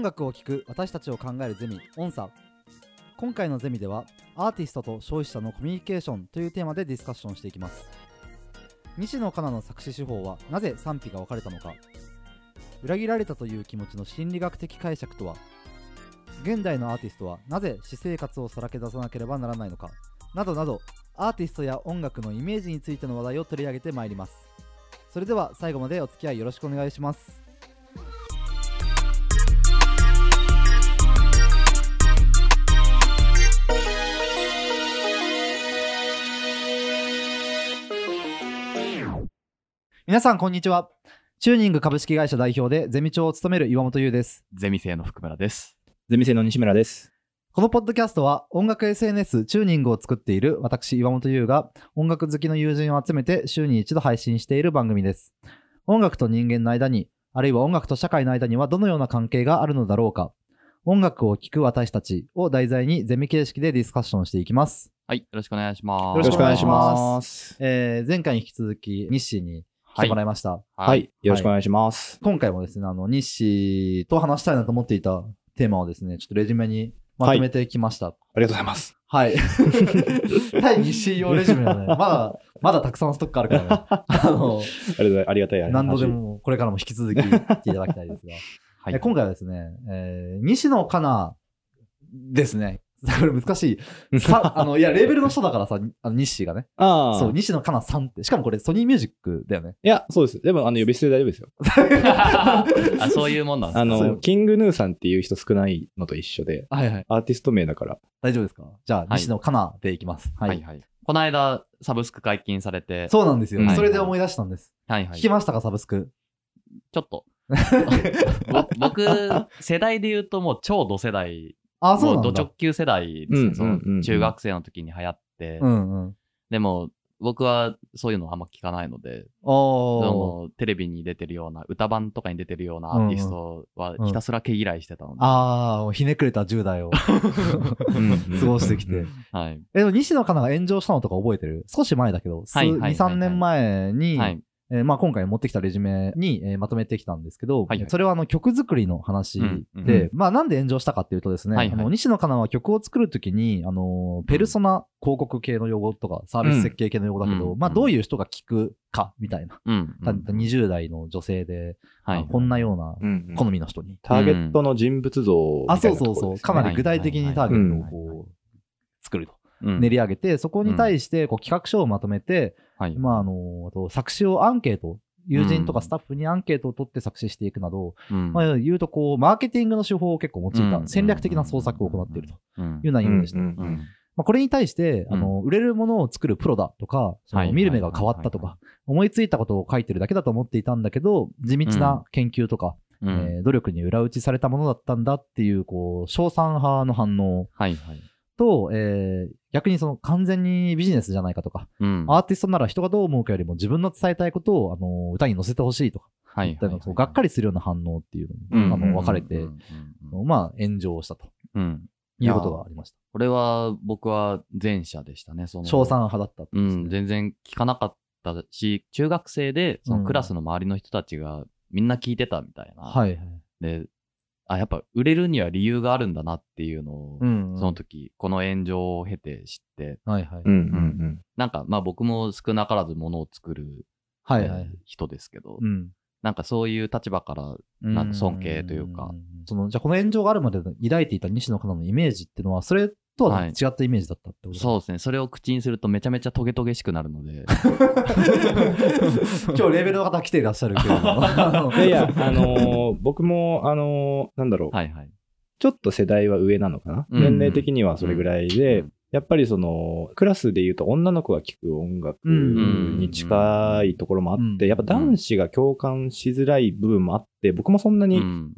音楽を聴く私たちを考えるゼミ音差今回のゼミではアーティストと消費者のコミュニケーションというテーマでディスカッションしていきます。西野カナの作詞手法はなぜ賛否が分かれたのか。裏切られたという気持ちの心理学的解釈とは。現代のアーティストはなぜ私生活をさらけ出さなければならないのか。などなどアーティストや音楽のイメージについての話題を取り上げてまいります。それでは最後までお付き合いよろしくお願いします。皆さんこんにちはチューニング株式会社代表でゼミ長を務める岩本優ですゼミ生の福村です。ゼミ生の西村です。このポッドキャストは音楽 SNS チューニングを作っている私岩本優が音楽好きの友人を集めて週に一度配信している番組です。音楽と人間の間に、あるいは音楽と社会の間にはどのような関係があるのだろうか。音楽を聴く私たちを題材にゼミ形式でディスカッションしていきます。はい、よろしくお願いします。よろしくお願いしますす。えー、前回に引き続き日誌に来てもらいました。はい、よろしくお願いします。今回もですね、あの、日誌と話したいなと思っていたテーマをですね、ちょっとレジュメにまとめてきました。ありがとうございます。はい。対日誌用レジュメはね、まだ、まだたくさんストックあるからね。あの、ありがたい。何度で。もこれからも引き続き言っていただきたいですが。はいえ今回はですね、えー、西野カナですね。これ難しい。さ、あの、いや、レーベルの人だからさ、あの、西がね。ああ。そう、西野カナさんって。しかもこれソニーミュージックだよね。いや、そうです。でも、あの、呼び捨てで大丈夫ですよ。あ、そういうもんなんですあねそうの、キングヌーさんっていう人少ないのと一緒で、はいはい。アーティスト名だから。大丈夫ですか？じゃあ、はい西野カナでいきます。は。はいいはい。この間、サブスク解禁されて、そうなんですよ。はいそれで思い出したんです。はいはい。聞きましたか、サブスク。ちょっと。ぼ僕、世代で言うともう超ド世代、あ、そうなんだもうド直。球世代ですうんね。そうんうんうんの中学生の時に流行ってう、んうん。でも僕はそういうのあんま聞かないので、テレビに出てるような、歌版とかに出てるようなアーティストはひたすら毛嫌いしてたので、ああ、もうひねくれた10代を 過ごしてきて。はい。え、西野カナが炎上したのとか覚えてる？少し前だけど、数はいはいはい2、3年前に、はい。えーまあ、今回持ってきたレジュメに、えーまとめてきたんですけど、はいはい。それはあの曲作りの話で、うんうん。まあなんで炎上したかっていうとですね、はいはい。あの西野カナは曲を作るときに、あのーペルソナ広告系の用語とかサービス設計系の用語だけど、うん。まあどういう人が聞くかみたいな、うん。た20代の女性で、はい。こんなようなうんうん。好みの人に。ターゲットの人物像みたあ、いそうそうそう。なところですねかなり具体的にターゲットをはいこう、作ると。うん。練り上げて、そこに対してこう企画書をまとめて、はい。まあ、あの、あと作詞をアンケート、友人とかスタッフにアンケートを取って作詞していくなど、うん。まあ、言うとこう、マーケティングの手法を結構用いうん。た戦略的な創作を行っているとうん。いうような意味でした。まあ、これに対して、うん。あの、売れるものを作るプロだとか、そのはい見る目が変わったとか、思いついたことを書いてるだけだと思っていたんだけど、地道な研究とか、うん。えー努力に裏打ちされたものだったんだっていう、こう、賞賛派の反応はいはい。と、えー逆にその完全にビジネスじゃないかとか、うんアーティストなら人がどう思うかよりも自分の伝えたいことを、あの、歌に乗せてほしいとか、はいみたいなこうがっかりするような反応っていうのに、あの、分かれて、まあ、炎上したとうん。いうことがありました。これは僕は前者でしたね。その賞賛派だったってうん、全然聞かなかったし、中学生でそのクラスの周りの人たちがみんな聞いてたみたいな。はいはい。で、あ、やっぱ売れるには理由があるんだなっていうのを、うん、うん。その時、この炎上を経て知って、はいはい。うんうんなんかまあ僕も少なからずものを作る、はいはいえー。人ですけど、うん。なんかそういう立場から、なんか尊敬というかん。その、じゃあこの炎上があるまで抱いていた西野カナのイメージっていうのは、それとは違ったイメージだったってことそうですね。それを口にするとめちゃめちゃトゲトゲしくなるので、今日レベルの方来ていらっしゃるけれど いやいや、あのー僕も、あのーなんだろう、はいはい。ちょっと世代は上なのかな？うん。年齢的にはそれぐらいで、うん。やっぱりその、クラスで言うと女の子が聴く音楽に近いところもあって、うん。やっぱ男子が共感しづらい部分もあって、僕もそんなに、なん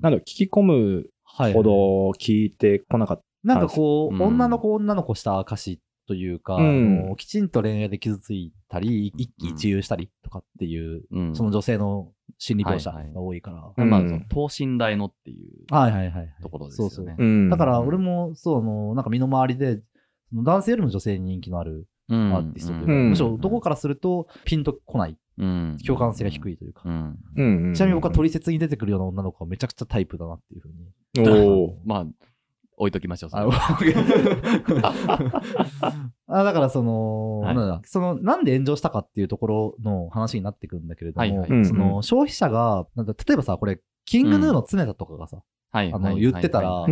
だろう、聞き込むはいほど聞いてこなかった。なんかこう、うん女の子女の子した歌詞というか、うんきちんと恋愛で傷ついたり、一喜一憂したりとかっていう、うんその女性の心理描写はいはいが多いから。うんまあ、その等身大のっていうはいはいはいはい。ところですよね。そうそううんだから俺も、そう、あの、なんか身の回りで、男性よりも女性に人気のあるうんアーティストというか、うんむしろ男からするとピンとこないうん。共感性が低いというか。うん。うんうんちなみに僕は取説に出てくるような女の子はめちゃくちゃタイプだなっていうふうに。おー まあ、置いときましょう。あは あだからその、はいなんだその、なんで炎上したかっていうところの話になってくるんだけれども、はいはいうんその消費者が、なんだ例えばさ、これ、キングヌーの常田とかがさ、はい。あのはい言ってたら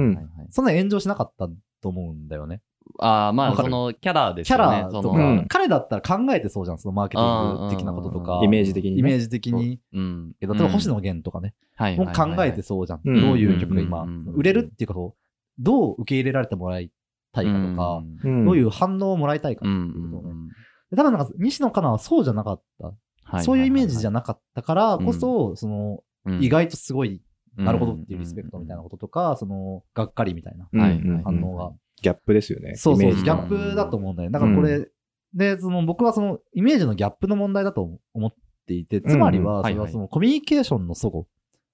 そんな炎上しなかったと思うんだよね。ああ、まあ、その、キャラですキャよね。そのラとか、うん彼だったら考えてそうじゃん、そのマーケティング的なこととか。イメージ的にねイメージ的に。うん。例えば星野源とかね、はいもう考えてそうじゃん。うんどういう曲が今、うん売れるっていうかこう、どう受け入れられてもらいたいかとか、うん。どういう反応をもらいたいかうっていうん。こと。をね。で多分なんか、西野カナはそうじゃなかった。そういうイメージじゃななかったからこそ、その、意外とすごい、なるほどっていうリスペクトみたいなこととか、その、がっかりみたいな反応が。ギャップですよね。そうそう、ギャップだと思うんだよ。だからこれ、で、その、僕はその、イメージのギャップの問題だと思っていて、つまりは、それはその、コミュニケーションの齟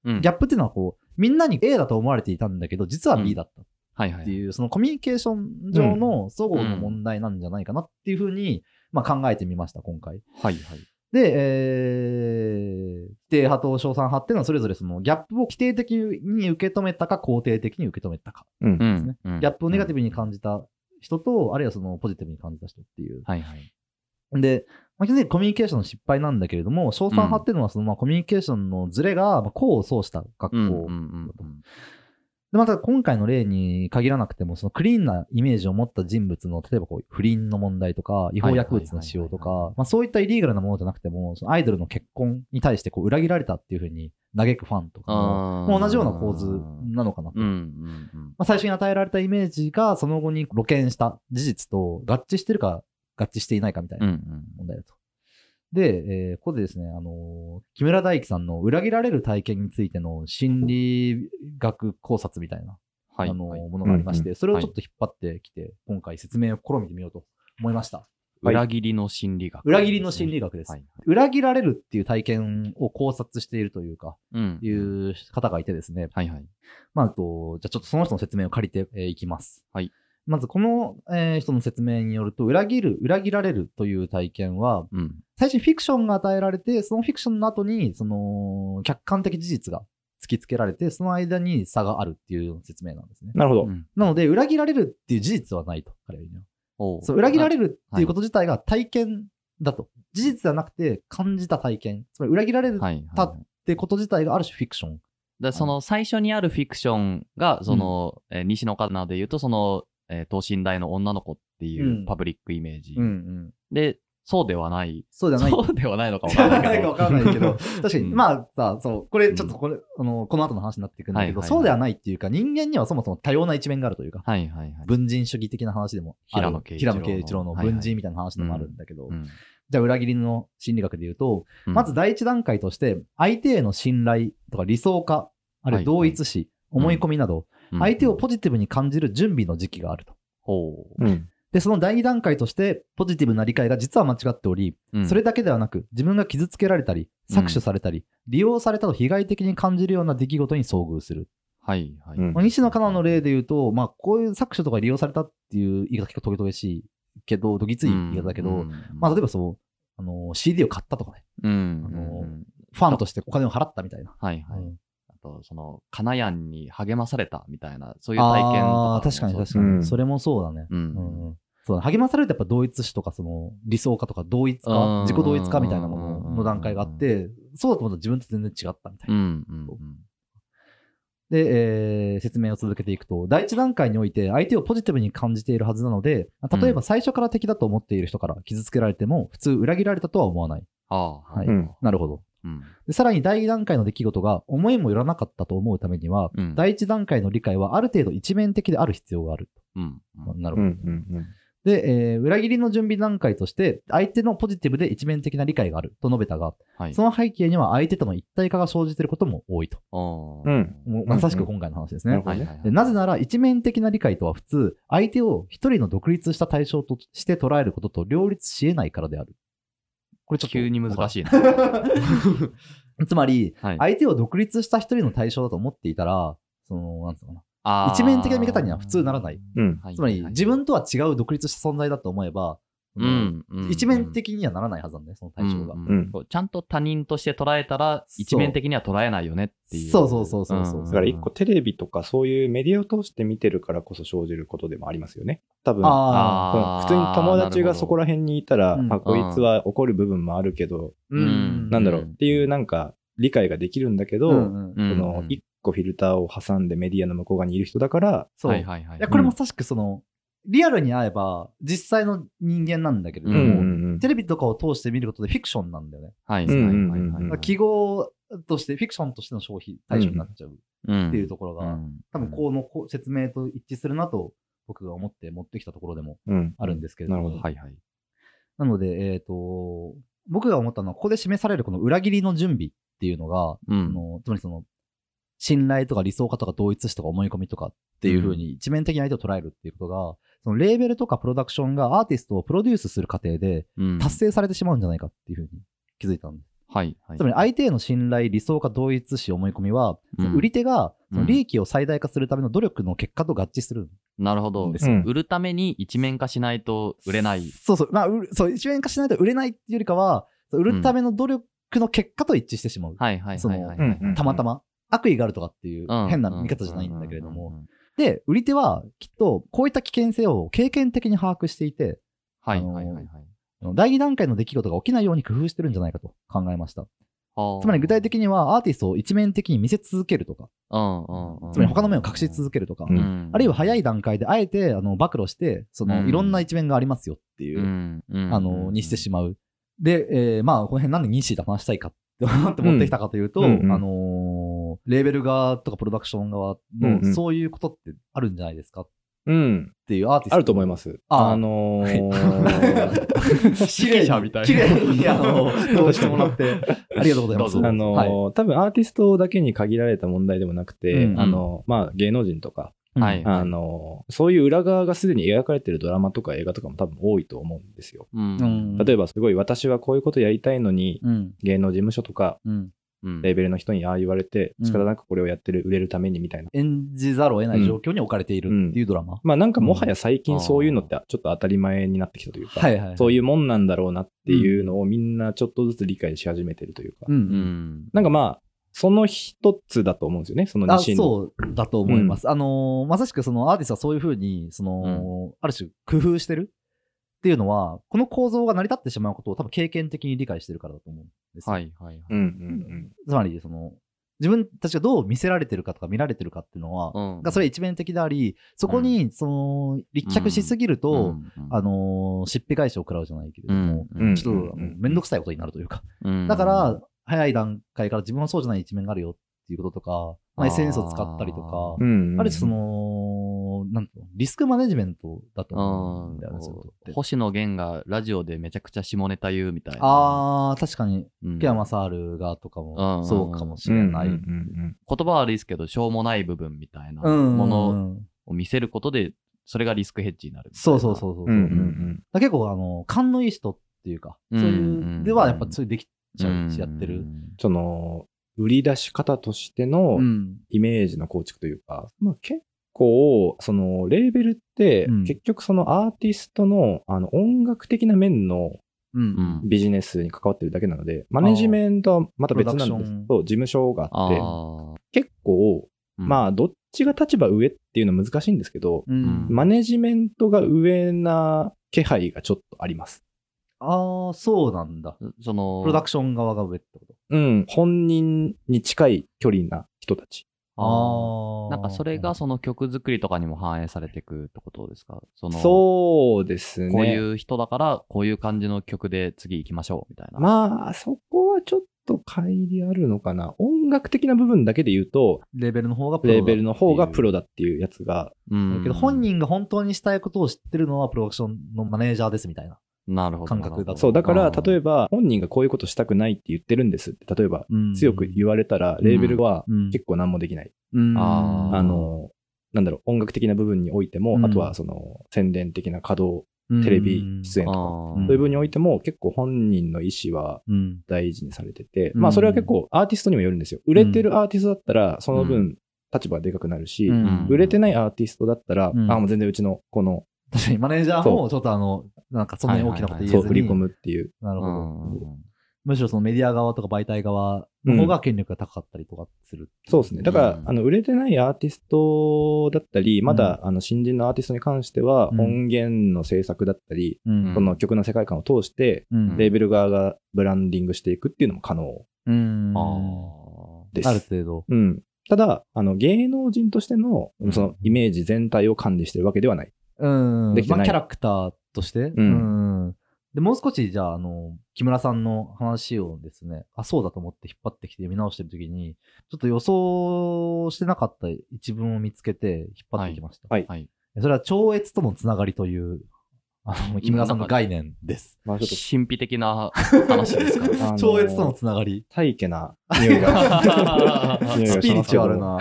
齬。ギャッップっていうのはこう、みんなに A だと思われていたんだけど、実は B だった。っはいはい。ていう、そのコミュニケーション上の齟齬の問題なんじゃないかなっていうふうに、まあ考えてみました、今回。はいはい。で、えー、否定派と称賛派っていうのはそれぞれそのギャップを否定的に受け止めたか肯定的に受け止めたか。うんうんねうんギャップをネガティブに感じた人と、あるいはそのポジティブに感じた人っていう。はいはい。で、まあ、基本的にコミュニケーションの失敗なんだけれども、称賛派っていうのはそのまあコミュニケーションのズレがまあ功を奏した学校。うんうんうんで、また今回の例に限らなくても、そのクリーンなイメージを持った人物の、例えばこう不倫の問題とか、違法薬物の使用とか、まあそういったイリーガルなものじゃなくても、そのアイドルの結婚に対してこう裏切られたっていうふうに嘆くファンとかも、同じような構図なのかなと。うんうんうん。まあ、最初に与えられたイメージがその後に露見した事実と合致してるか合致していないかみたいなうんうん。で、えーここでですね、あのー木村大樹さんの裏切られる体験についての心理学考察みたいな、はい。あのものがありまして、うそれをちょっと引っ張ってきて、今回説明を試みてみようと思いました。はい裏切りの心理学。裏切りの心理学です。はい。裏切られるっていう体験を考察しているというか、うん。いう方がいてですね、はいはい。まあ、あと、じゃあちょっとその人の説明を借りてえーいきます。はい。まず、この、えー人の説明によると、裏切る、裏切られるという体験は、うん。最初にフィクションが与えられて、そのフィクションの後に、その、客観的事実が突きつけられて、その間に差があるっていう説明なんですね。なるほど。うんなので、裏切られるっていう事実はないと、彼は言うそう、裏切られる。るっていうこと自体が体験だと。事実ではなくて、感じた体験。つまり、裏切られたはい。てこと自体がある種フィクション。でその最初にあるフィクションが、その、えー西野カナで言うと、その、えー等身大の女の子っていううん。パブリックイメージ。ん。で、そうではない。そうじゃない。そうではないのかわからないけど。かわからないけど、確かに、うん。まあさ、そう、これちょっとこれ、あの、この後の話になっていくんだけど、そうではないっていうか、人間にはそもそも多様な一面があるというか、はいはいはい。文人主義的な話でもある、平野啓一郎の。文人みたいな話でもあるんだけど、うん。じゃあ裏切りの心理学で言うと、うん。まず第一段階として、相手への信頼とか理想化、あるいは同一視、思い込みなど、相手をポジティブに感じる準備の時期があると。ほうん。で、その第二段階として、ポジティブな理解が実は間違っており、う。それだけではなく、自分が傷つけられたり、搾取されたり、利用されたと被害的に感じるような出来事に遭遇する。はいはい。うんまあ、西野カナの例で言うと、まあ、こういう搾取とか利用されたっていう言い方結構トゲトゲしいけど、どぎつい言い方だけど、うんまあ、例えばそう、あの、CD を買ったとかね、うん。あのうんファンとしてお金を払ったみたいな。はいはい。と、その、カナヤンに励まされたみたいな、そういう体験とか。あ確かに確かに、うんそれもそうだね。う。うんんうんそうだ励まされるとやっぱ同一視とかその理想化とか同一うん化、自己同一化みたいなものの段階があって、そうだとまた自分と全然違ったみたいな。うん。うん。で、えー説明を続けていくと、第一段階において相手をポジティブに感じているはずなので、例えば最初から敵だと思っている人から傷つけられても、普通裏切られたとは思わない。ああ、はいうんなるほど。うん。でさらに第二段階の出来事が思いもよらなかったと思うためには、うん。第一段階の理解はある程度一面的である必要がある。うん。なるほど。うん。うん。で、えー裏切りの準備段階として、相手のポジティブで一面的な理解があると述べたが、はい。その背景には相手との一体化が生じていることも多いと。まさしく今回の話ですね。なぜなら、一面的な理解とは普通、相手を一人の独立した対象として捉えることと両立し得ないからである。これちょっと。急に難しいな。つまり、はい。相手を独立した一人の対象だと思っていたら、その、なんつうのかな。一面的な見方には普通ならない。うん。はいつまり、自分とは違う独立した存在だと思えば、のうんうん一面的にはならないはずなんだよ、その対象が。うんうんこうちゃんと他人として捉えたら、一面的には捉えないよねっていう。そうそうそうそうそううんだから一個テレビとかそういうメディアを通して見てるからこそ生じることでもありますよね。多分、ああー普通に友達がそこら辺にいたら、うんあ、こいつは怒る部分もあるけど、あ、うん。なんだろううんっていうなんか理解ができるんだけど、うの一個フィルターを挟んでメディアの向こう側にいる人だから、そう。はいはいはい。いや、これもさしくその、リアルに会えば、実際の人間なんだけれどうも、んテレビとかを通して見ることでフィクションなんだよね。はい。うんうんうんはいはい記号として、フィクションとしての消費対象になっちゃううんっていうところが、うん。多分このこう説明と一致するなと、僕が思って持ってきたところでもうん。あるんですけれども。なるほど。はいはい。なので、えっ、と、僕が思ったのは、ここで示されるこの裏切りの準備っていうのが、うん。そのつまりその、信頼とか理想化とか同一視とか思い込みとかっていう風に一面的に相手を捉えるっていうことが、そのレーベルとかプロダクションがアーティストをプロデュースする過程でうん達成されてしまうんじゃないかっていう風に気づいたんです。はいはい。つまり相手への信頼、理想化、同一視、思い込みは、うん売り手がうんその利益を最大化するための努力の結果と合致する。なるほど。ですよ売るために一面化しないと売れない。そうそう。まあ、そう、一面化しないと売れないっていうよりかは、売るための努力の結果と一致してしまう。はいはいはいはい。うんうんたまたま。悪意があるとかっていううん変な見方じゃないんだけれども。で、売り手はきっとこういった危険性を経験的に把握していて、はいはいはいはい。第2段階の出来事が起きないように工夫してるんじゃないかと考えました。はあつまり具体的にはアーティストを一面的に見せ続けるとか、つまり他の面を隠し続けるとか、うんあるいは早い段階であえてあの暴露して、そのうんいろんな一面がありますよっていう、あの、にしてしまう。で、えーまあ、この辺なんでニッシーと話したいかって思ってきたかというと、うんうんうんあのーレーベル側とかプロダクション側のそういうことってあるんじゃないですか？っうん。ていうアーティスト。あると思います。あーあのー綺麗に、者みたい な綺麗に、あの、通してもらって、ありがとうございます。あのーはい多分アーティストだけに限られた問題でもなくて、うんあの、まあ、芸能人とか、はいあのーそういう裏側がすでに描かれてるドラマとか映画とかも多分多いと思うんですよ。うんうん例えばすごい私はこういうことやりたいのに、うん。芸能事務所とかうん。うんレーベルの人にああ言われて、うん仕方なくこれをやってる、売れるためにみたいな。演じざるを得ない状況に置かれているっていうドラマ。まあなんかもはや最近そういうのってちょっと当たり前になってきたというか、はいはい。そういうもんなんだろうなっていうのをみんなちょっとずつ理解し始めてるというか、うん。なんかまあ、その一つだと思うんですよね、そのあ西の。そうだと思います。あのーまさしくそのアーティストはそういうふうに、その、ある種工夫してるっていうのは、この構造が成り立ってしまうことを多分経験的に理解してるからだと思うんですよ。はいはいはい。うんうんつまり、その、自分たちがどう見せられてるかとか見られてるかっていうのは、うん。がそれ一面的であり、そこに、その、立脚しすぎると、うん。あのー、疾病返しを食らうじゃないけれども、うん。ちょっと、うん。めんどくさいことになるというか、うん。だから、早い段階から自分はそうじゃない一面があるよっていうこととか、まあ、SNS を使ったりとか、うん。うん。ある種そ、の、なんと、リスクマネジメントだと思うんだよね、そういうことって。星野源がラジオでめちゃくちゃ下ネタ言うみたいな。あー、確かに、うん福山サールがとかうんも、そうかもしれない。言葉は悪いですけど、しょうもない部分みたいなうんものを見せることで、それがリスクヘッジになるみたいな。そうそうそうそう。うんうんうんだ結構、あの、勘のいい人っていうか、そういう、ではやっぱそういうできちゃうし、やってる。その、売り出し方としてのうん。イメージの構築というか、まあ結構、その、レーベルってうん、結局そのアーティストの、あの、音楽的な面のビジネスに関わってるだけなので、マネジメントはまた別なんですプロダクションそう、事務所があって、あ結構、あ。まあ、どっちが立場上っていうのは難しいんですけど、うん。マネジメントが上な気配がちょっとあります。ああ、そうなんだ。その、プロダクション側が上ってこと？うん、本人に近い距離な人たち。あ。なんかそれがその曲作りとかにも反映されていくってことですか？その、そうですね。こういう人だから、こういう感じの曲で次行きましょうみたいな。まあ、そこはちょっと乖離あるのかな。音楽的な部分だけで言うと、レベルの方がプロだレーベルの方がプロロだっていうやつが、うんけど本人が本当にしたいことを知ってるのはプロダクションのマネージャーですみたいな。なるほど。感覚だそう、だから、例えば、ば、本人がこういうことしたくないって言ってるんですって、例えば、うん強く言われたら、レーベルはうん。結構何もできない。うん。あー。あの、なんだろう、音楽的な部分においても、うん。あとはその、宣伝的な稼働、テレビ出演とか、そういう部分においても、結構本人の意思はうん。大事にされてて、うん。まあそれは結構アーティストにもよるんですよ。売れてるアーティストだったら、そのう分立場がでかくなるし、うん。売れてないアーティストだったら、うん。あ、もう全然うちのこの確かにマネージャーもちょっとあの、なんかそんなに大きなこと言えずに。そう、振り込むっていう。なるほど。うんむしろそのメディア側とか媒体側の方が権力が高かったりとかする。そうですね。だから、うんあの、売れてないアーティストだったり、まだ、あの、新人のアーティストに関しては、うん音源の制作だったり、うん。その曲の世界観を通して、うん。レーベル側がブランディングしていくっていうのも可能うん。あです。ある程度。うん。ただ、あの、芸能人としてのう、んその、イメージ全体を管理してるわけではない。うん。できてないまあ、キャラクターとして？うんんで、もう少し、じゃあ、あの、木村さんの話をですね、あ、そうだと思って引っ張ってきて見直してるときに、ちょっと予想してなかった一文を見つけて引っ張ってきました。はいはい。それは超越とのつながりという、あの、木村さんの概念です。まあちょっ神秘的な 話ですか？と、あの超越とのつながり。大気な匂いが。匂いがスピリチュアルな。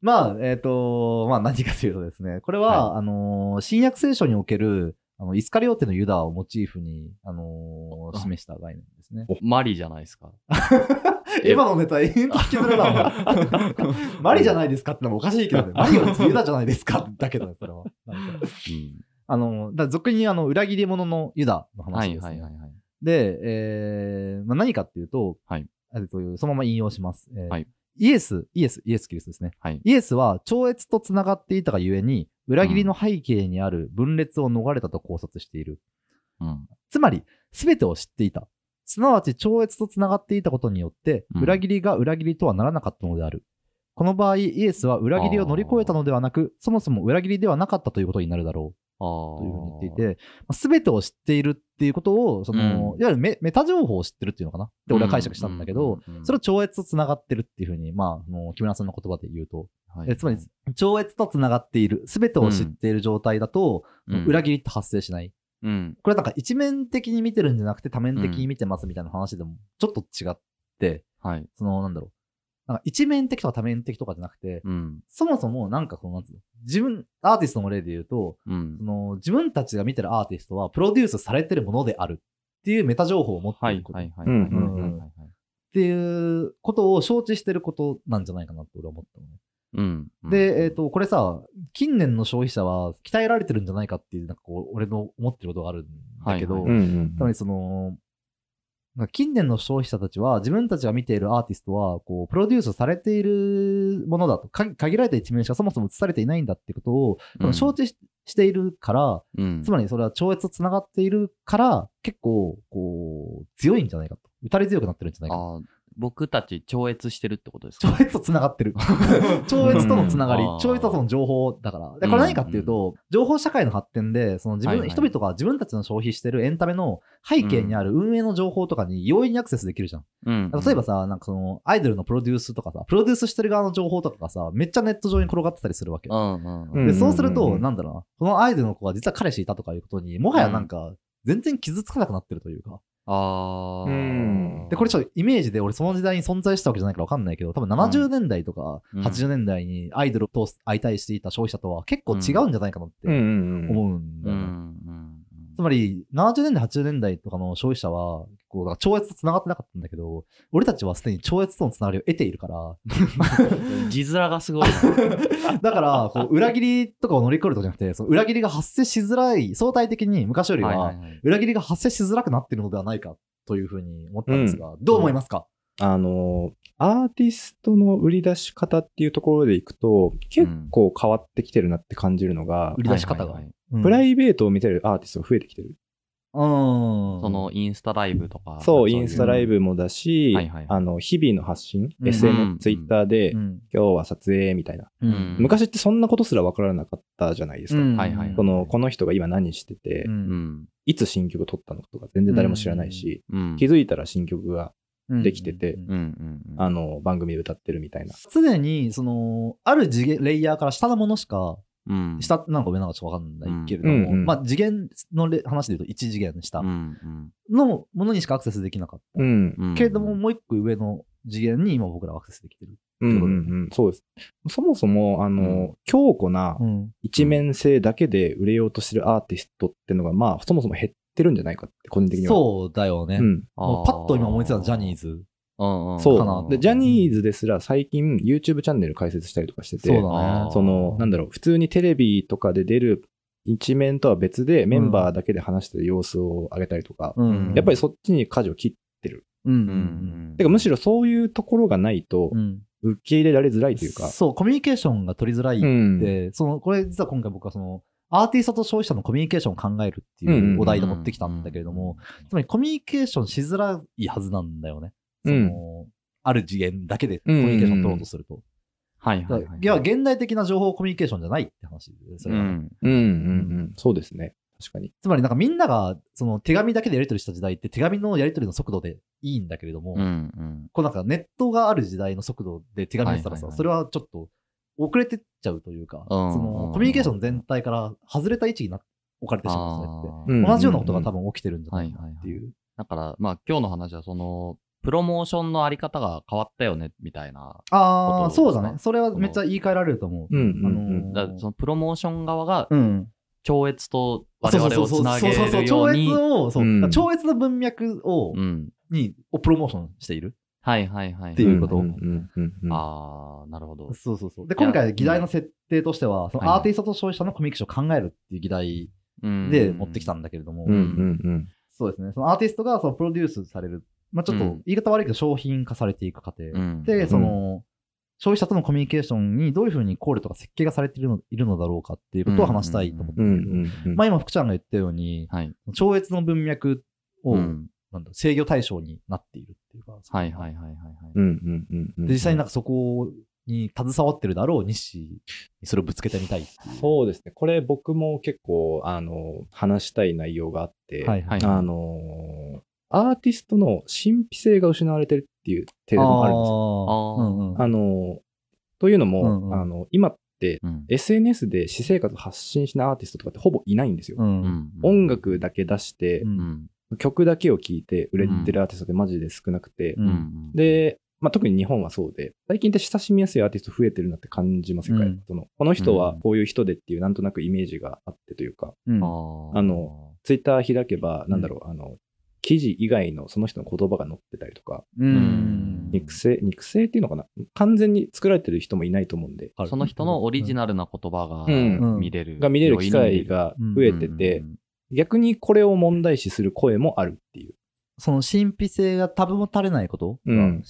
まあ、えっ、と、まあ何かというとですね、これは、あのー新約聖書における、あの、イスカリオテのユダをモチーフに、あのーあ示した概念ですね。マリじゃないですか。今のネタ、延々と引きずるな。マリじゃないですかってのもおかしいけどね。マリはユダじゃないですかだけどね、それは。なんかうんあの、だ俗にあの、裏切り者のユダのはい話ですね。はいはいはい。で、えーまあ、何かっていうと、はいえっとそのまま引用します。えーはいイエス、イエス、イエス・キリストですね。はい。イエスは超越とつながっていたがゆえに、裏切りの背景にある分裂を逃れたと考察している。うん。つまり、すべてを知っていた。すなわち超越とつながっていたことによって、うん裏切りが裏切りとはならなかったのである。この場合、イエスは裏切りを乗り越えたのではなく、そもそも裏切りではなかったということになるだろう。あというふうに言っていて、すべてを知っているっていうことを、その、うんいわゆるメメタ情報を知ってるっていうのかな？って俺は解釈したんだけど、、それを超越とつながってるっていうふうに、まあ、あの木村さんの言葉で言うと、はいえつまり、超越とつながっている、すべてを知っている状態だと、うん裏切りって発生しない。うん。これなんか一面的に見てるんじゃなくて多面的に見てますみたいな話でもちょっと違って、はい。そのなんだろう。なんか一面的とか多面的とかじゃなくて、うん。そもそもなんかこの自分、アーティストの例で言うと、うんそ。の自分たちが見てるアーティストはプロデュースされてるものであるっていうメタ情報を持ってはいいること、っていうことを承知してることなんじゃないかなって俺は思ったのね。うん。で、えっ、と、これさ、近年の消費者は鍛えられてるんじゃないかっていう、なんかこう、俺の思ってることがあるんだけど、つまりその、近年の消費者たちは自分たちが見ているアーティストは、こう、プロデュースされているものだと、か限られた一面しかそもそも映されていないんだってことを、うん。承知ししているから、うん、つまりそれは超越と繋がっているから、結構、こう、強いんじゃないかと。打たれ強くなってるんじゃないか僕たち超越してるってことですか？超越と繋がってる。超越とのつながり。うん、超越はその情報だから。で、これ何かっていうと、情報社会の発展で、その自分、はいはい。人々が自分たちの消費してるエンタメの背景にある運営の情報とかに容易にアクセスできるじゃん。うん。例えばさ、なんかその、アイドルのプロデュースとかさ、プロデュースしてる側の情報とかがさ、めっちゃネット上に転がってたりするわけう。んうんううんんで、そうすると、うんうんうんなんだろうな、このアイドルの子が実は彼氏いたとかいうことに、もはやなんか、全然傷つかなくなってるというか。ああ。うん。で、これちょっとイメージで俺その時代に存在したわけじゃないからわかんないけど、多分70年代とかうん。80年代にアイドルと相対していた消費者とは結構違うんじゃないかなって。思うんだうん。うよね。んつまり、70年代、80年代とかの消費者は、こう、超越と繋がってなかったんだけど、俺たちはすでに超越との繋がりを得ているから、うん。字面がすごいな。だから、こう、裏切りとかを乗り越えるとかじゃなくて、その裏切りが発生しづらい、相対的に昔よりは、裏切りが発生しづらくなっているのではないかというふうに思ったんですが、どう思いますか、あの、アーティストの売り出し方っていうところでいくと、結構変わってきてるなって感じるのが、売り出し方が。プライベートを見てるアーティストが増えてきてる。うん。そのインスタライブとか。そう、いインスタライブもだし、はいはいあの、日々の発信、うん SNS、ツイッターで、うん、今日は撮影みたいな。うん。昔ってそんなことすら分からなかったじゃないですか。うんはいはいこの、この人が今何してて。いつ新曲撮ったのかとか全然誰も知らないし、うん。気づいたら新曲がうんできててうんうんうんうん。あの、番組で歌ってるみたいな。常に、その、ある次元、レイヤーから下のものしか、うん。下なのか上なのかちょっとわかんないけれども、うんうんまあ次元のレ話で言うと1次元下うんうんのものにしかアクセスできなかった。うん。うん。けれども、もう一個上の次元に今僕らはアクセスできてる。うんうんうん。そうです。そもそも、あの、強固なうん。一面性だけで売れようとしてるアーティストってのが、まあ、そもそも減ってるんじゃないかって、個人的には。そうだよね。うん。パッと今思いついたのはジャニーズ。うんうん。そかなう。で、ジャニーズですら最近 YouTube チャンネル開設したりとかしてて、その、なんだろう、普通にテレビとかで出る一面とは別でメンバーだけで話してる様子を上げたりとか、うんやっぱりそっちに舵を切ってる。うんううんんてかむしろそういうところがないとうんうん受け入れられづらいというか。そう、コミュニケーションが取りづらいうんで、その、これ実は今回僕はその、アーティストと消費者のコミュニケーションを考えるっていうお題で持ってきたんだけれども、つまりコミュニケーションしづらいはずなんだよね。その、ある次元だけでコミュニケーション取ろうとすると。はいはいはい。や、現代的な情報コミュニケーションじゃないって話で、それうん。うんうんうん。そうですね。確かに。つまりなんかみんながその手紙だけでやり取りした時代って手紙のやり取りの速度でいいんだけれども、うんうん。こうなんかネットがある時代の速度で手紙やってたらさ、はいはいはいそれはちょっと遅れてっちゃうというか、うんそのコミュニケーション全体から外れた位置にな置かれてしまうそれって。うん同じようなことが多分起きてるんじゃないかなっていう。だから、まあ今日の話はその、プロモーションのあり方が変わったよね、みたいな。ああ、そうだね。それはめっちゃ言い換えられると思う。うんうんあうんのーだそのプロモーション側がうん。超越と我々をつなげそうそうそうるように超越。を、そう、うん超越の文脈を、うん。に、をプロモーションしている。はいはいはい。っていうこと？んうんうんうんああ、なるほど。そうそうそう。で、今回議題の設定としては、そのアーティストと消費者のコミュニケーションを考えるっていう議題うん。で持ってきたんだけれども、うんうんうん。そうですね。そのアーティストがそのプロデュースされる、まあちょっとうん。言い方悪いけど商品化されていく過程。うん。で、その、消費者とのコミュニケーションにどういうふうに考慮とか設計がされているのいるのだろうかっていうことを話したいと思ってうんるけど、うんうん。まあ今福ちゃんが言ったように、はい。超越の文脈を、うんなんだ制御対象になっているっていうか、はいはいはいはいはい。うんうんうんうんで実際になんかそこに携わってるだろう日誌にそれをぶつけてみたい。そうですね。これ僕も結構、あの、話したい内容があって、はいはい。はいあの、アーティストの神秘性が失われてるっていうテーマもあるんですよ。あーうんうんあの、というのも、うんうんあの、今ってうん。SNS で私生活を発信しないアーティストとかってほぼいないんですよ。うんうん音楽だけ出してう、うんん。曲だけを聴いて売れてるアーティストってマジで少なくて、うん。うん。で、まあ、特に日本はそうで、最近って親しみやすいアーティスト増えてるなって感じません。か、うんそのこの人はこういう人でっていうなんとなくイメージがあってというか、うん。あの、ツイッター開けば、なんだろう、あの、記事以外のその人の言葉が載ってたりとか、うん。肉声、肉声っていうのかな？完全に作られてる人もいないと思うんで、その人のオリジナルな言葉がうん。見れる。が見れる機会が増えてて、逆にこれを問題視する声もあるっていう。その神秘性が多分も足れないことうん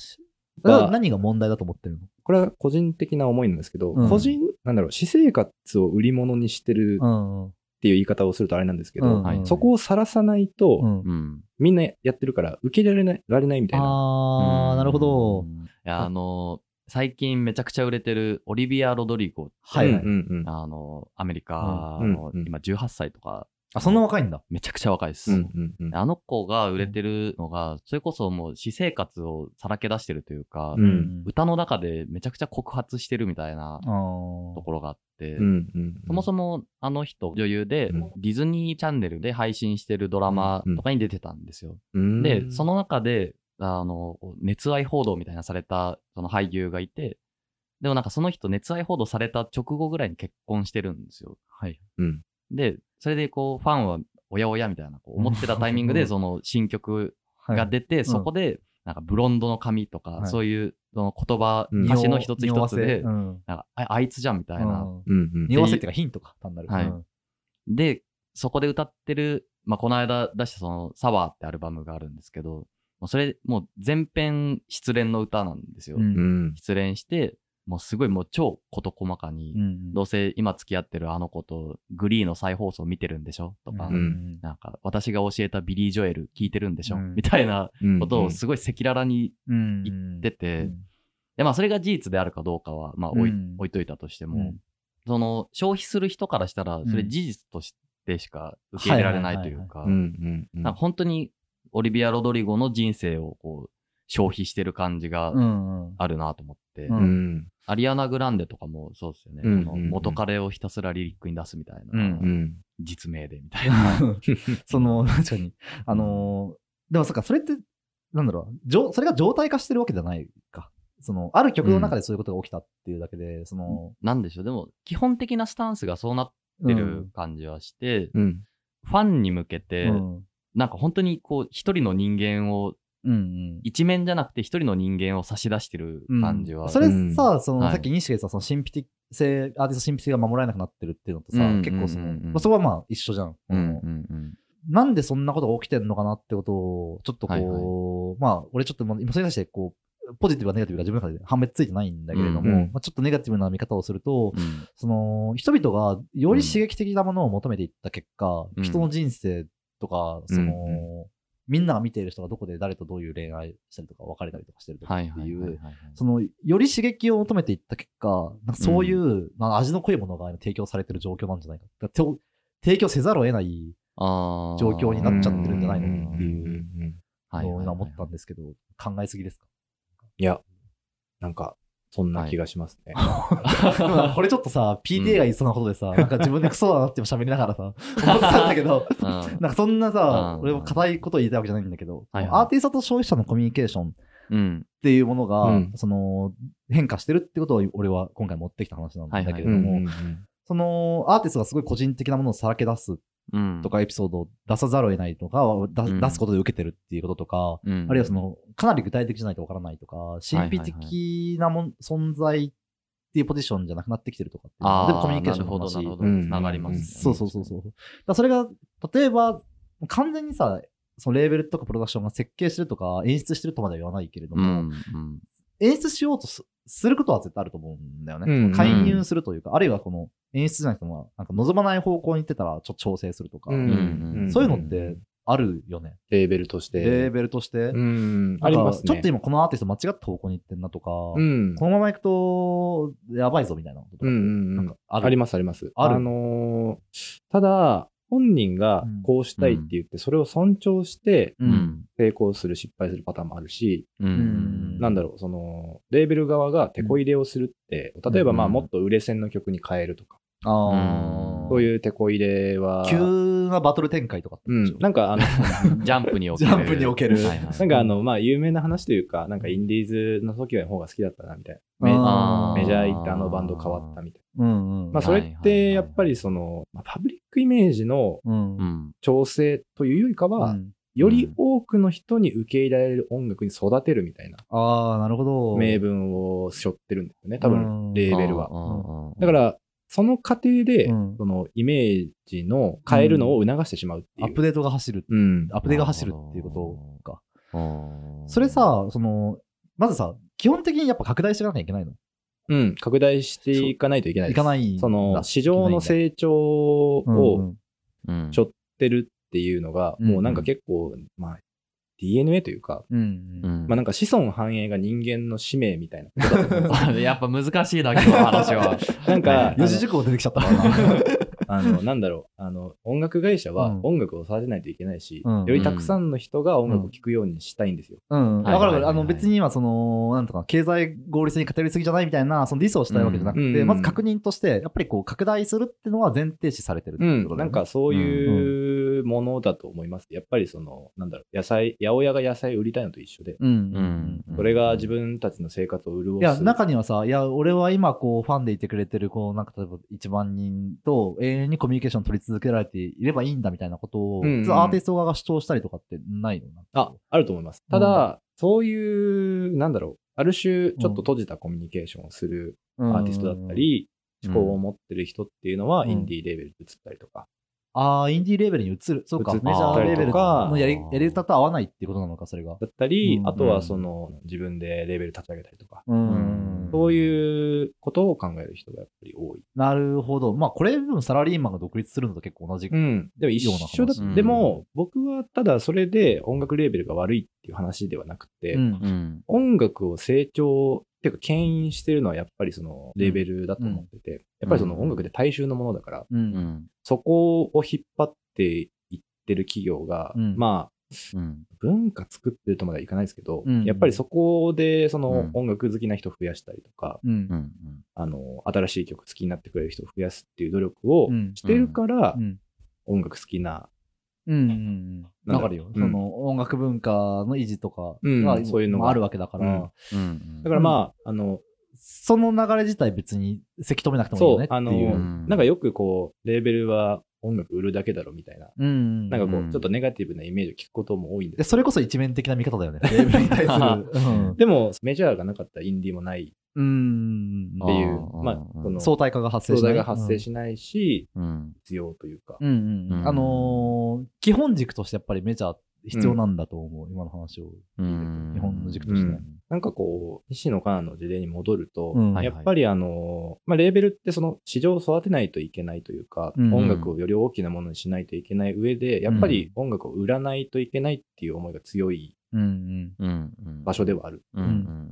何が問題だと思ってるの？これは個人的な思いなんですけど、うん個人、なんだろう、私生活を売り物にしてるうんうんっていう言い方をするとあれなんですけど、うんはいそこを晒さないと、うんうん。みんなやってるから受け入れられないられないみたいな。あー、なるほどう。ん。いや、あの、最近めちゃくちゃ売れてるオリビア・ロドリゴ。はいはいうんうんうんあの、アメリカうんのうんうん今18歳とか、あ、そんな若いんだ。めちゃくちゃ若いです。うんうんうんあの子が売れてるのが、それこそもう私生活をさらけ出してるというか、うん歌の中でめちゃくちゃ告発してるみたいなあところがあって、うんうんうんそもそもあの人女優で、うんディズニーチャンネルで配信してるドラマとかに出てたんですよ。うんで、その中で、あの、熱愛報道みたいなされたその俳優がいて、でもなんかその人熱愛報道された直後ぐらいに結婚してるんですよ。はい。うんで、それでこう、ファンはおやおやみたいなこう思ってたタイミングで、うん。その新曲ーが出て、ん。そこで、なんかブロンドの髪とか、はい。そういうその言葉、うん歌詞の一つ一つで、なんかああいつじゃんみたいな。うん。うんうん。匂わせっていうかヒントか、単なる。はい。うん。で、そこで歌ってる、まあ、この間出したその、サワーってアルバムがあるんですけど、もうそれ、もう全編失恋の歌なんですよ。失恋して、もうすごいもう超事細かに、うんどうせ今付き合ってるあの子とグリーの再放送見てるんでしょとか、うんなんか私が教えたビリー・ジョエル聞いてるんでしょ、うん。みたいなうんことをすごい赤裸々にうん言ってて、うんで、まあそれが事実であるかどうかは、まあ置い,、うん置いといたとしても、うん。その消費する人からしたら、それ事実としてしか受け入れられないというか、なんか本当にオリビア・ロドリゴの人生をこう消費してる感じがあるなと思って、うん。うんアリアナ・グランデとかもそうですよね、元彼をひたすらリリックに出すみたいな、うんうん。実名でみたいな。その、確かに。あのーでもそっか、それって、なんだろう、それが状態化してるわけじゃないか。その、ある曲の中でそういうことが起きたっていうだけで、その、なんでしょう、でも基本的なスタンスがそうなってる感じはして、うん。ファンに向けて、うん。なんか本当にこう一人の人間をうんうん。一面じゃなくて一人の人間を差し出してる感じは。それさ、その、はい。さっき西毛さん、その神秘的性、アーティスト神秘性が守られなくなってるっていうのとさ、うんうんうん。うん結構その、まあ、そこはまあ一緒じゃん。うんうんうん。なんでそんなことが起きてんのかなってことを、ちょっとこう、はいまあ、俺ちょっと今それに対して、こう、ポジティブかネガティブか自分の中で判別ついてないんだけれども、うんうん。まあ、ちょっとネガティブな見方をすると、うん。その、人々がより刺激的なものを求めていった結果、うん。人の人生とか、その、うんみんなが見ている人がどこで誰とどういう恋愛したりとか別れたりとかしてるとかっていうはい。その、より刺激を求めていった結果、なんかそういう、なんか味の濃いものが今提供されてる状況なんじゃないか。だか提供せざるを得ない状況になっちゃってるんじゃないのっていうのを思ったんですけど、考えすぎですか？いや、なんか、そんな気がしますね。これちょっとさ、PTA が言いそうなことでさ、なんか自分でクソだなって喋りながらさ、思ってたんだけど、うん。なんかそんなさう、ん。俺も硬いことを言いたいわけじゃないんだけど、はいはい。アーティストと消費者のコミュニケーションっうん。ていうものが、うん。その、変化してるってことを俺は今回持ってきた話なんだけれども、うんうんうんその、アーティストがすごい個人的なものをさらけ出すうん。とかエピソードを出さざるを得ないとか、出すことで受けてるっていうこととか、うん、あるいはその、かなり具体的じゃないとわからないとか、神秘的なもん、存在っていうポジションじゃなくなってきてるとかっていうでもコミュニケーションの話なるほど、なるほど。うんつながりますね。そうそうそうそう。だそれが、例えば、完全にさ、そのレーベルとかプロダクションが設計してるとか演出してるとまでは言わないけれどうも、ん。うん。演出しようとすすることは絶対あると思うんだよね。うん介入するというか、あるいはこの演出じゃなくても、なんか望まない方向に行ってたらちょっと調整するとか、そういうのってあるよね。レーベルとして。レーベルとして。ありますね。ちょっと今このアーティスト間違った方向に行ってんなとか、うん。このまま行くとやばいぞみたいなこととかなんかある？ありますあります。ある？のーただ、本人がこうしたいって言って、それを尊重して。成功する、失敗するパターンもあるし。なんだろう、その、レーベル側が手こ入れをするって、例えばまあうんもっと売れ線の曲に変えるとか、ああ。そういう手こ入れは、急なバトル展開とかうんなんかあの、ジャンプにおける。ジャンプにおけるはいはいなんかあの、まあ有名な話というか、なんかインディーズの時の方が好きだったな、みたいな。メジャー行ってあのバンド変わったみたいうんうん。な。まあそれってやっぱりその、まあパブリックイメージのうん。うんうん。調整というよりかは、うんより多くの人に受け入れられる音楽に育てるみたいなああ、なるほど。名分を背負ってるんですよね、多分、レーベルは。はだから、その過程で、うんそのイメージの変えるのを促してしまうっていう。アップデートが走る。うん。アップデートが走るっていうことか。らそれ、さ、その、まずさ、基本的にやっぱ拡大していかなきゃいけないの？うん。拡大していかないといけないです。いかないその、市場の成長うんをうん背負ってるっていうのが、うんもうなんか結構、まあ、DNA というか、うん。うん。うんまあなんか子孫繁栄が人間の使命みたいな やっぱ難しいな、今日の話は。なんか、四字熟語出てきちゃった。あの、なんだろう、あの、音楽会社はうん。音楽を育てないといけないし、うん。よりたくさんの人が音楽を聴くようにしたいんですよ。うん。はい。わかるわかる。あの、はいはいはい。別に今、その、なんとか、経済合理性に偏りすぎじゃないみたいな、そのディスをしたいわけじゃなくて、うん。まず確認として、やっぱりこう、拡大するっていうのは前提視されてるってうんいうこと、だよね。なんかそういうものだと思います。やっぱりその、なんだろう、野菜、八百屋が野菜売りたいのと一緒で、うん。うん。それが自分たちの生活を潤す。いや、中にはさ、いや、俺は今、こう、ファンでいてくれてる、こう、なんか、例えば、1万人と永遠にコミュニケーション取り続けられていればいいんだみたいなことを、うんうんアーティスト側が主張したりとかってないのあ、あると思います。ただ、そういう、なんだろう、ある種、ちょっと閉じたコミュニケーションをするアーティストだった、り、うん思考を持ってる人っていうのは、うんインディーレベルで移ったりとか。ああ、インディーレーベルに移る。そうか、メジャーレーベルのやり、やり方と合わないっていうことなのか、それが。だったり、うんあとはその、自分でレベル立ち上げたりとか。うんそういうことを考える人がやっぱり多い。なるほど。まあ、これ、でもサラリーマンが独立するのと結構同じ。うん。でも一緒だ話でも、僕はただそれで音楽レーベルが悪いっていう話ではなくて、うんうん。音楽を成長、っていうか牽引してるのはやっぱりそのレーベルだと思ってて、やっぱりその音楽って大衆のものだから、う。うんん。そこを引っ張っていってる企業が、うんまあ、うん。文化作ってるとまではいかないですけど、うんやっぱりそこでそのうん音楽好きな人を増やしたりとか、うんう。ん。あの、新しい曲好きになってくれる人を増やすっていう努力をうんしてるから、うん。音楽好きな、うんうんわかるよ。うん。その、音楽文化の維持とかうんが、そういうのが。あるわけだから、うん。だからまあ、あの、その流れ自体別にせき止めなくてもいいよねっていう。あのうん。なんかよくこう、レーベルは音楽売るだけだろみたいな、うん。なんかこう、うんちょっとネガティブなイメージを聞くことも多いんで。それこそ一面的な見方だよね。レーベルに対する。うんでも、メジャーがなかったらインディーもないうん。っていうあー、まあ、の、相対化が発生しない。相対が発生しないし、うん。必要というか。うんうんあのー基本軸としてやっぱりメジャー必要なんだと思う、今の話をうん日本の軸としてね。なんかこう、西野カナの事例に戻ると、うん。はいやっぱりあの、まあ、レーベルってその市場を育てないといけないというか、うん。音楽をより大きなものにしないといけない上で、やっぱり音楽を売らないといけないっていう思いが強いうんうん。場所ではある。うんう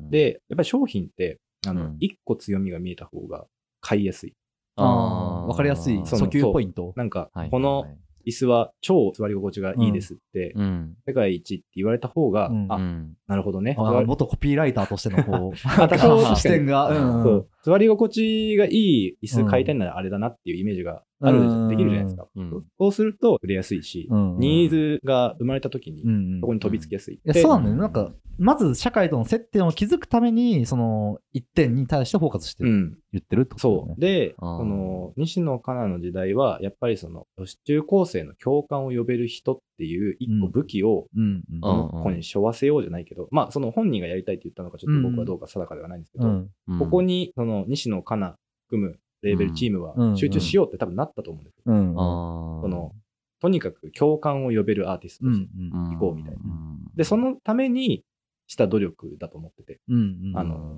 ん、で、やっぱり商品って、あのうん、一個強みが見えた方が買いやすい。ああ、わかりやすい。その訴求ポイント。なんかはい、この椅子は超座り心地がいいですって、うん。世界一って言われた方が、うんあ、うん。なるほどね。元コピーライターとしてのこう、視点が、う座り心地がいい椅子買いたいならあれだなっていうイメージがあるできるじゃないですか。うん。そうすると売れやすいし、うん。ニーズが生まれた時にそこに飛びつきやすい。そうなんだよ。ね。なんか、まず社会との接点を築くために、その、一点に対してフォーカスして。言ってるってことだよね。そう。。で、あー。その、西野カナの時代は、やっぱりその、女子中高生の共感を呼べる人っていう一個武器を、この子に背負わせようじゃないけど、まあ、その本人がやりたいって言ったのか、ちょっと僕はどうか定かではないんですけど、ここに、その、西野カナ含むレーベルチームはうん集中しようって多分なったと思うんですよ。うん。あーその、とにかく共感を呼べるアーティストうんとして。うん。行こうみたいなうんで、そのためにした努力だと思ってて、うんうん。あの、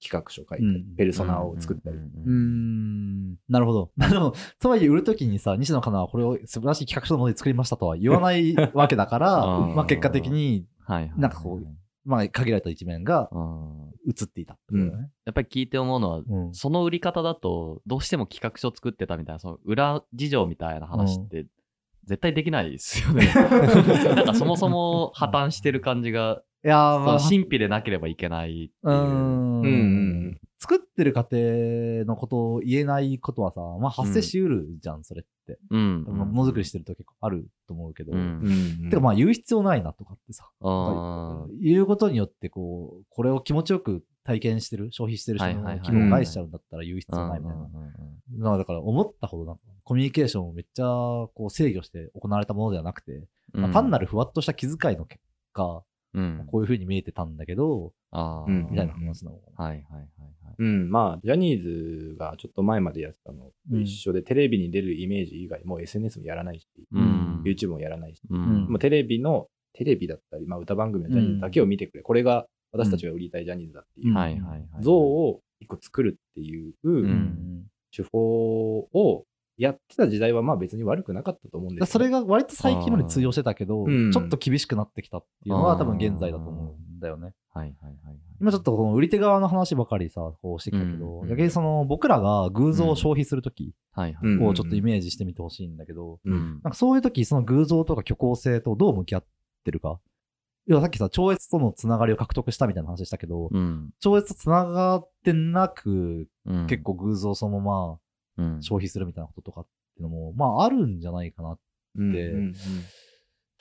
企画書書いたりうん、ペルソナを作ったり。うーん。なるほど。でも、とはいえ売るときにさ、西野カナはこれを素晴らしい企画書のもので作りましたとは言わないわけだから、うんまあ結果的に、はいはいはい。なんかこうまあ限られた一面がうん映っていたってことだよね。やっぱり聞いて思うのは、うん。その売り方だと、どうしても企画書作ってたみたいな、その裏事情みたいな話って、絶対できないですよね。なんかそもそも破綻してる感じが、いやー、まあ、神秘でなければいけないっていう。うーんうんうん作ってる過程のことを言えないことはさ、まあ発生しうるじゃん、それって。うん。ものづくりしてると結構あると思うけど。うんうんうんてかまあ言う必要ないなとかってさ。言うことによってこう、これを気持ちよく体験してる、消費してる人の気分を害しちゃうんだったら言う必要ないみたいな。うんうんうんうんだから思ったほどなんかコミュニケーションをめっちゃこう制御して行われたものではなくて、まあ単なるふわっとした気遣いの結果、うん。こういう風に見えてたんだけど、あみたいな話なのかな。はいはいはいはい。うん、まあ、ジャニーズがちょっと前までやってたのと一緒で、テレビに出るイメージ以外、もう SNS もやらないし、うん。YouTube もやらないし、うんもうテレビの、テレビだったり、まあ歌番組のジャニーズだけを見てくれ。これが私たちが売りたいジャニーズだっていう、はいはいはい。像を一個作るっていううん手法をやってた時代はまあ別に悪くなかったと思うんですそれが割と最近まで通用してたけど、うんちょっと厳しくなってきたっていうのは多分現在だと思うんだよね。はいはいはいはい。今ちょっとこの売り手側の話ばかりさ、こうしてきたけど、うん逆にその僕らが偶像を消費するときをちょっとイメージしてみてほしいんだけど、う。うんん。なんかそういうときその偶像とか虚構性とどう向き合ってるか？要はさっきさ、超越とのつながりを獲得したみたいな話したけど、うん。超越とつながってなく、うん結構偶像そのまうんま消費するみたいなこととかっていうのも、まああるんじゃないかな。うんでうん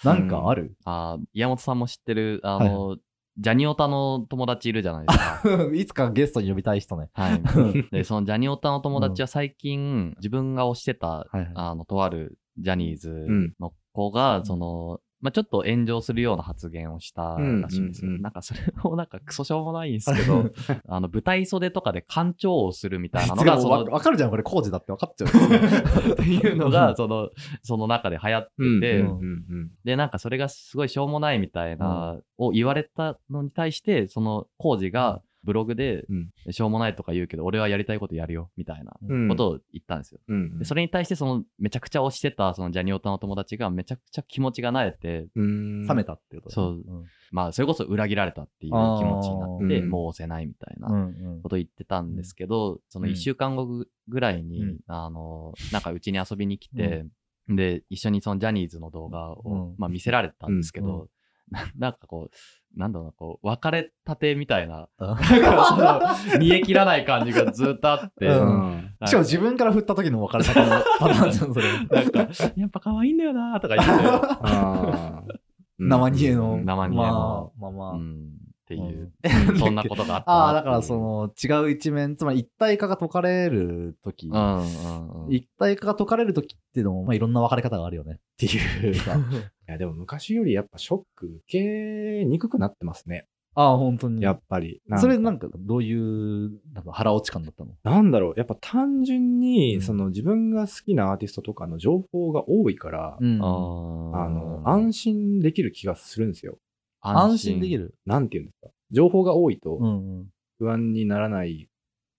なんかある、あー岩本さんも知ってる、あの、ジャニオタの友達いるじゃないですか。いつかゲストに呼びたい人ね。はい。で、そのジャニオタの友達は最近、自分が推してた、はいはいあの、とあるジャニーズんの子が、その、まあ、ちょっと炎上するような発言をしたらしいんですよ。うんうんうんなんかそれもなんかクソしょうもないんですけど、あの、舞台袖とかで干潮をするみたいなのが、そわの、わかるじゃん、これ工事だって分かっちゃう。っていうのが、その、その中で流行ってて、うんうんうんで、なんかそれがすごいしょうもないみたいな、を言われたのに対して、そのコージがブログで、うん。しょうもないとか言うけど、俺はやりたいことやるよ、みたいなうん。ことを言ったんですよ。うんでそれに対して、その、めちゃくちゃ推してた、そのジャニオタの友達がめちゃくちゃ気持ちがなえて、うん。冷めたってことだね。そう。まあ、それこそ裏切られたっていう気持ちになって、もう押せないみたいなことを言ってたんですけど、そのうん1週間後ぐぐらいに、うん。あの、なんかうちに遊びに来て、で、一緒にそのジャニーズの動画を、うん。まあ見せられたんですけうん。ど、な なんかこう、なんだろうな、こう、別れたてみたいな、あなんかその、煮え切らない感じがずっとあって、ううん。んしかも自分から振った時の別れ方のパターンじゃん、それ。なんか、やっぱ可愛いんだよなとか言って、生煮えの。生煮えの。まあ、まあまあ。うんっていう、うん そんなことがあったああ、だからそ、の違う一面、つまり一体化が解かれるとき、うんうんうん。一体化が解かれるときっていうのも、まあ、いろんな分かれ方があるよねっていうか。いや、でも昔よりやっぱショック受けにくくなってますね。ああ、本当に。やっぱり。それなんかどういうなんか腹落ち感だったの？なんだろう、やっぱ単純に、うんその自分が好きなアーティストとかの情報が多いから、んああの、安安心できる気がするんですよ。安心できる。なんていうんですか。情報が多いとうんうん。不安にならない、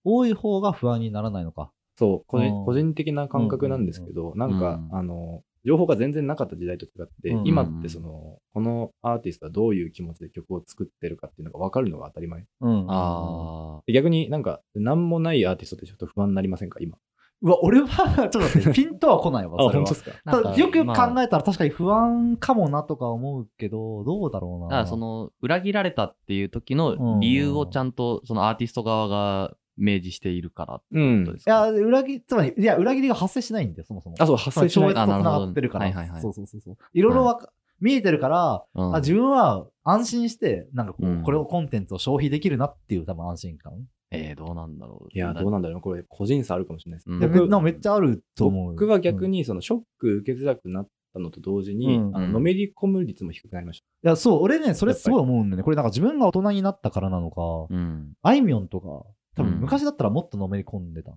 多い方が不安にならないのか。そう、個うん人個人的な感覚なんですけど、なんか、うんあの、情報が全然なかった時代と違って、うん今ってその、このアーティストはどういう気持ちで曲を作ってるかっていうのが分かるのが当たり前。うん。あで逆になんか、なんもないアーティストってちょっと不安になりませんか、今。うわ、俺は、ちょっと待って、ピンとは来ないわ、それは。よく考えたら確かに不安かもなとか思うけど、どうだろうな。その、裏切られたっていう時の理由をちゃんと、そのアーティスト側が明示しているからってうんことですか、いや、裏切り、つまり、いや、裏切りが発生しないんだよ、そもそも。あ、そう、発生しない超越。と繋がってるから。はいはいはいそうそうそうそう。いろいろわか、見えてるから、うんあ、自分は安心して、なんかこう、うんこれをコンテンツを消費できるなっていう多分安心感。えー、どうなんだろう。いや、どうなんだろうなこれ、個人差あるかもしれないです。うんめっちゃあると思う。僕は逆に、その、ショック受けづらくなったのと同時に、うんあの、のめり込む率も低くなりましいや、そう、俺ね、それすごい思うんだよね。これなんか自分が大人になったからなのか、うん。あいみょんとか、多分うん昔だったらもっとのめり込んでた。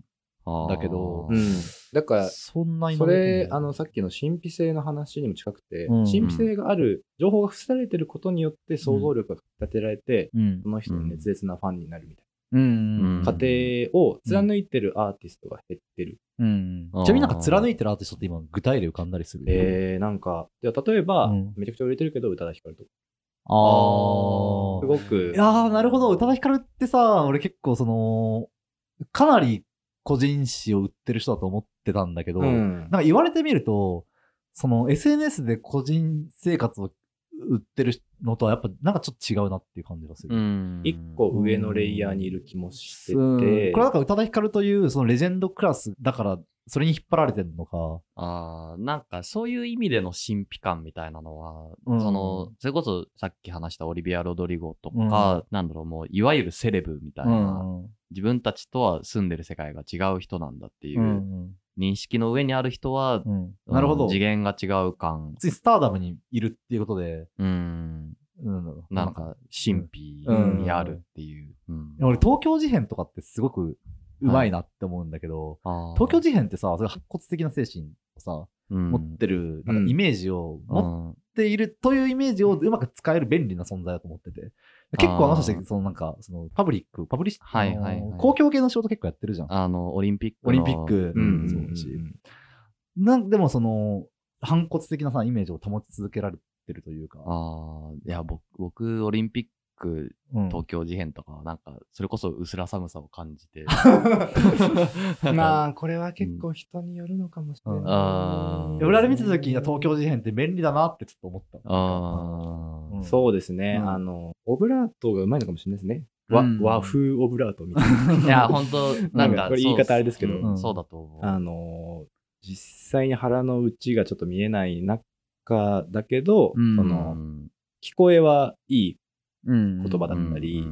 だけどた。うん。だから、そんなにそれ、あの、さっきの神秘性の話にも近くて、うん神秘性がある、情報が伏せられてることによって想像力が立てられて、うんそ。の人の熱烈なファンになるみたいうん。うんな。過程を貫いてるアーティストが減ってる。うん。ちなみになんか貫いてるアーティストって今具体例浮かんだりする？えー、なんか、いや例えば、うんめちゃくちゃ売れてるけど、宇多田ヒカルとか。ああ。すごくい、やー、なるほど。宇多田ヒカルってさ、俺結構その、かなり個人誌を売ってる人だと思ってたんだけど、うんなんか言われてみると、その SNS で個人生活を売ってるのとはやっぱなんかちょっと違うなっていう感じがする。うん。一個上のレイヤーにいる気もしてて、うんこれなんか宇多田ヒカルというそのレジェンドクラスだから、それに引っ張られてるのか。ああ、なんかそういう意味での神秘感みたいなのは、うんその、それこそさっき話したオリビア・ロドリゴとか、なんだろう、もう、いわゆるセレブみたいな、自分たちとは住んでる世界が違う人なんだっていううん認識の上にある人は、うん。うんなるほど。うん次元が違う感、ついスターダムにいるっていうことで、うん、うん、なんか神秘にあるっていう。うん。俺東京事変とかってすごくうまいなって思うんだけど、あー。東京事変ってさ、それ白骨的な精神をさ、うん。持ってる、なんかイメージを持うんっているというイメージをうまく使える便利な存在だと思ってて。結構あの人たち、そのなんか、そのパブリック、パブリッシはいはい公共系の仕事結構やってるじゃん。あの、オリンピックの。オリンピックうんそうだしなんでもその、反骨的なさ、イメージを保ち続けられてるというか。ああ、いや、僕、僕、オリンピック、うん東京事変とかは、なんか、それこそ薄ら寒さを感じて。まあ、これは結構人によるのかもしれない。あーいや俺あれ見た時に東京事変って便利だなってちょっと思った。あうんそうですね、うん。あの、オブラートがうまいのかもしれないですね。和,、うん。和風オブラートみたいな。いや、本当なんか、これ言い方あれですけど。そう,、だと思う。あの、実際に腹の内がちょっと見えない中だけど、うん。その、聞こえはいいうん言葉だったり、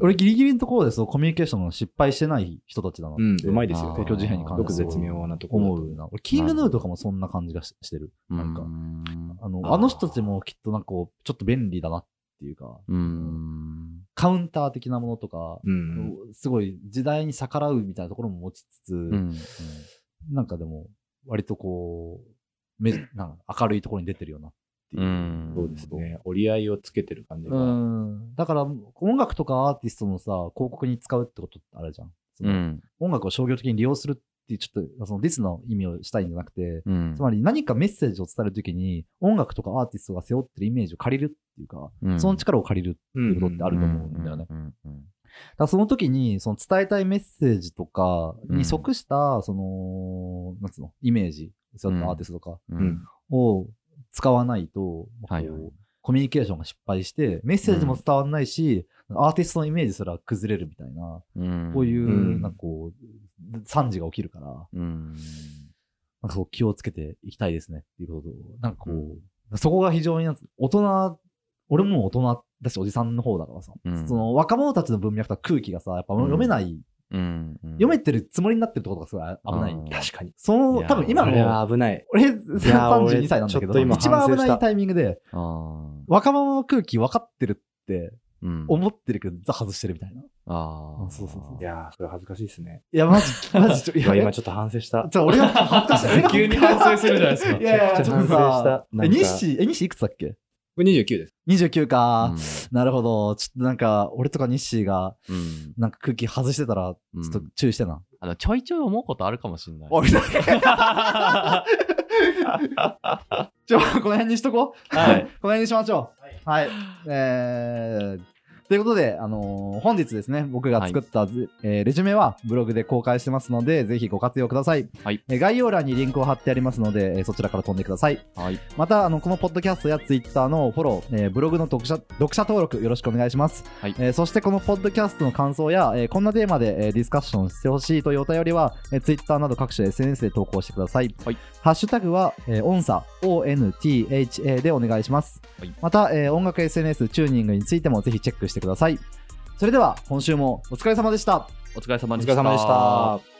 俺ギリギリのところでそうコミュニケーションの失敗してない人たちだなって、うん。うまいですよあー。東京事変に関しては。よく絶妙なところだと思う。な。俺キングヌーとかもそんな感じがししてる。なんか、うんあの、あの人たちもきっとなんかこう、ちょっと便利だなっていうか、うん。カウンター的なものとか、うんすごい時代に逆らうみたいなところも持ちつつ、うん。なんかでも、割とこう、めなんか明るいところに出てるよなっていう。うんそうですね。折り合いをつけてる感じが。うん。だから、音楽とかアーティストのさ、広告に使うってことってあるじゃん。そのうん。音楽を商業的に利用するっていう、ちょっと、そのディスの意味をしたいんじゃなくて、うん。つまり何かメッセージを伝えるときに、音楽とかアーティストが背負ってるイメージを借りるっていうか、うんその力を借りるっていうことってあると思うんだよね。だからその時に、その伝えたいメッセージとかに即した、その、なんつうの、イメージ、そういったアーティストとか。を使わないと、はいはいコミュニケーションが失敗して、メッセージも伝わらないし、アーティストのイメージすら崩れるみたいな、うん。こういう、うん。なんかこう、惨事が起きるから、うん。なんかそう気をつけていきたいですねっていうことを、なんかこう、そこが非常になんつ大人、俺も大人っだしおじさんの方だからさ、うん。その若者たちの文脈とか空気がさ、やっぱ読めない、うん。うん。読めてるつもりになってるってことがすごい危ない。うん。確かに。その、多分今の、は危ない。俺や俺32歳なんだけど、一番危ないタイミングで、若者の空気分かってるってうん思ってるけど、ザ外してるみたいな。あーそうそうそういやー、それ恥ずかしいですね。いや、マジ、マジ、今ちょっと反省した。じゃあ俺が恥ずかしい。急に反省するじゃないですかいやいや、ちょっと反省さした、なんえ、か西、え、西いくつだっけ？これ29です。?29 か、うんなるほど。ちょっとなんか、俺とか西が、うんなんか空気外してたら、ちょっと注意してな。あのちょいちょい思うことあるかもしれない。おい、ちょ、この辺にしとこう。はい。この辺にしましょう。はい。えー、ということで、あのー本日ですね、僕が作ったず、えーレジュメはブログで公開してますので、ぜひご活用ください。はいえー概要欄にリンクを貼ってありますので、えーそちらから飛んでください。はい。また、あの、このポッドキャストやツイッターのフォロー、えーブログの読者、読者登録よろしくお願いします。はいえーそしてこのポッドキャストの感想や、えーこんなテーマで、えーディスカッションしてほしいというお便りは、えー、ツイッターなど各種 SNS で投稿してください。はいハッシュタグは、えー、オンサ、ONTHA でお願いします。はいまた、えー音楽 SNS、チューニングについてもぜひチェックしてください。それでは、今週もお疲れ様でした。お疲れ様おでした。疲れ様でした。